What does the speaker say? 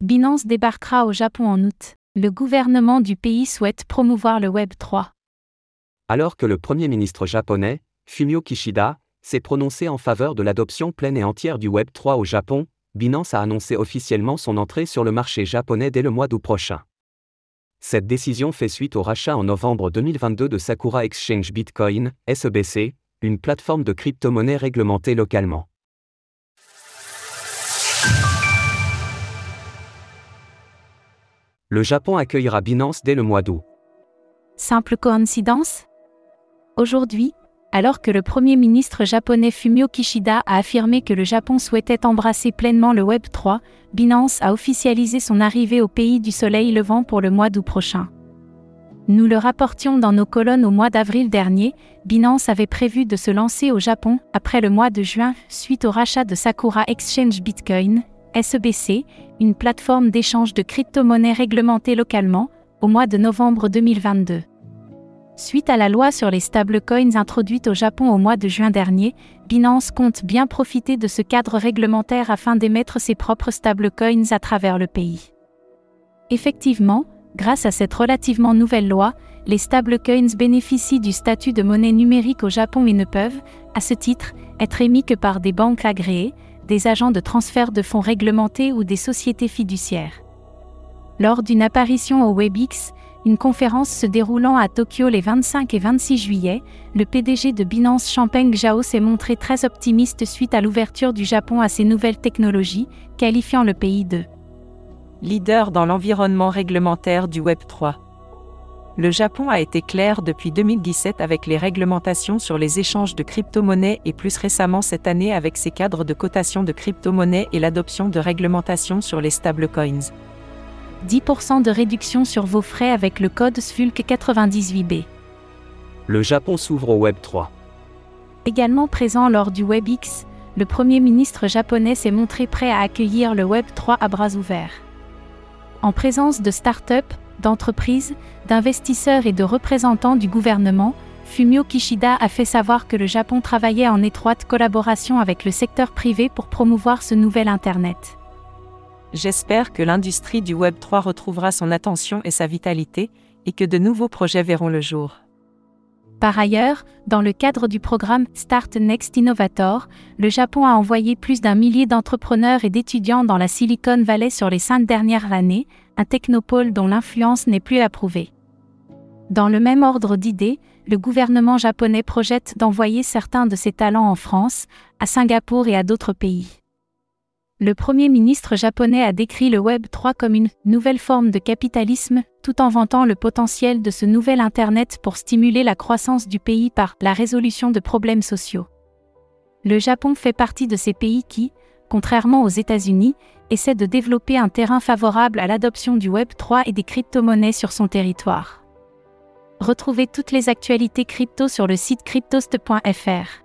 Binance débarquera au Japon en août. Le gouvernement du pays souhaite promouvoir le Web 3. Alors que le Premier ministre japonais, Fumio Kishida, s'est prononcé en faveur de l'adoption pleine et entière du Web 3 au Japon, Binance a annoncé officiellement son entrée sur le marché japonais dès le mois d'août prochain. Cette décision fait suite au rachat en novembre 2022 de Sakura Exchange Bitcoin, SEBC, une plateforme de crypto-monnaie réglementée localement. Le Japon accueillera Binance dès le mois d'août. Simple coïncidence? Aujourd'hui, alors que le Premier ministre japonais Fumio Kishida a affirmé que le Japon souhaitait embrasser pleinement le Web 3, Binance a officialisé son arrivée au pays du soleil levant pour le mois d'août prochain. Nous le rapportions dans nos colonnes au mois d'avril dernier, Binance avait prévu de se lancer au Japon après le mois de juin suite au rachat de Sakura Exchange Bitcoin, SEBC, une plateforme d'échange de crypto-monnaies réglementée localement, au mois de novembre 2022. Suite à la loi sur les stablecoins introduite au Japon au mois de juin dernier, Binance compte bien profiter de ce cadre réglementaire afin d'émettre ses propres stablecoins à travers le pays. Effectivement, grâce à cette relativement nouvelle loi, les stablecoins bénéficient du statut de monnaie numérique au Japon et ne peuvent, à ce titre, être émis que par des banques agréées, des agents de transfert de fonds réglementés ou des sociétés fiduciaires. Lors d'une apparition au WebX, une conférence se déroulant à Tokyo les 25 et 26 juillet, le PDG de Binance Champagne Zhao s'est montré très optimiste suite à l'ouverture du Japon à ces nouvelles technologies, qualifiant le pays de leader dans l'environnement réglementaire du Web 3. Le Japon a été clair depuis 2017 avec les réglementations sur les échanges de crypto-monnaies et plus récemment cette année avec ses cadres de cotation de crypto-monnaies et l'adoption de réglementations sur les stablecoins. 10% de réduction sur vos frais avec le code SFULC98B. Le Japon s'ouvre au Web 3. Également présent lors du WebX, le Premier ministre japonais s'est montré prêt à accueillir le Web 3 à bras ouverts. En présence de start-up, d'entreprises, d'investisseurs et de représentants du gouvernement, Fumio Kishida a fait savoir que le Japon travaillait en étroite collaboration avec le secteur privé pour promouvoir ce nouvel Internet. J'espère que l'industrie du Web 3 retrouvera son attention et sa vitalité, et que de nouveaux projets verront le jour. Par ailleurs, dans le cadre du programme Start Next Innovator, le Japon a envoyé plus d'un millier d'entrepreneurs et d'étudiants dans la Silicon Valley sur les cinq dernières années, un technopôle dont l'influence n'est plus approuvée. Dans le même ordre d'idées, le gouvernement japonais projette d'envoyer certains de ses talents en France, à Singapour et à d'autres pays. Le Premier ministre japonais a décrit le Web 3 comme une nouvelle forme de capitalisme, tout en vantant le potentiel de ce nouvel Internet pour stimuler la croissance du pays par la résolution de problèmes sociaux. Le Japon fait partie de ces pays qui, contrairement aux États-Unis, essaient de développer un terrain favorable à l'adoption du Web 3 et des crypto-monnaies sur son territoire. Retrouvez toutes les actualités crypto sur le site cryptost.fr.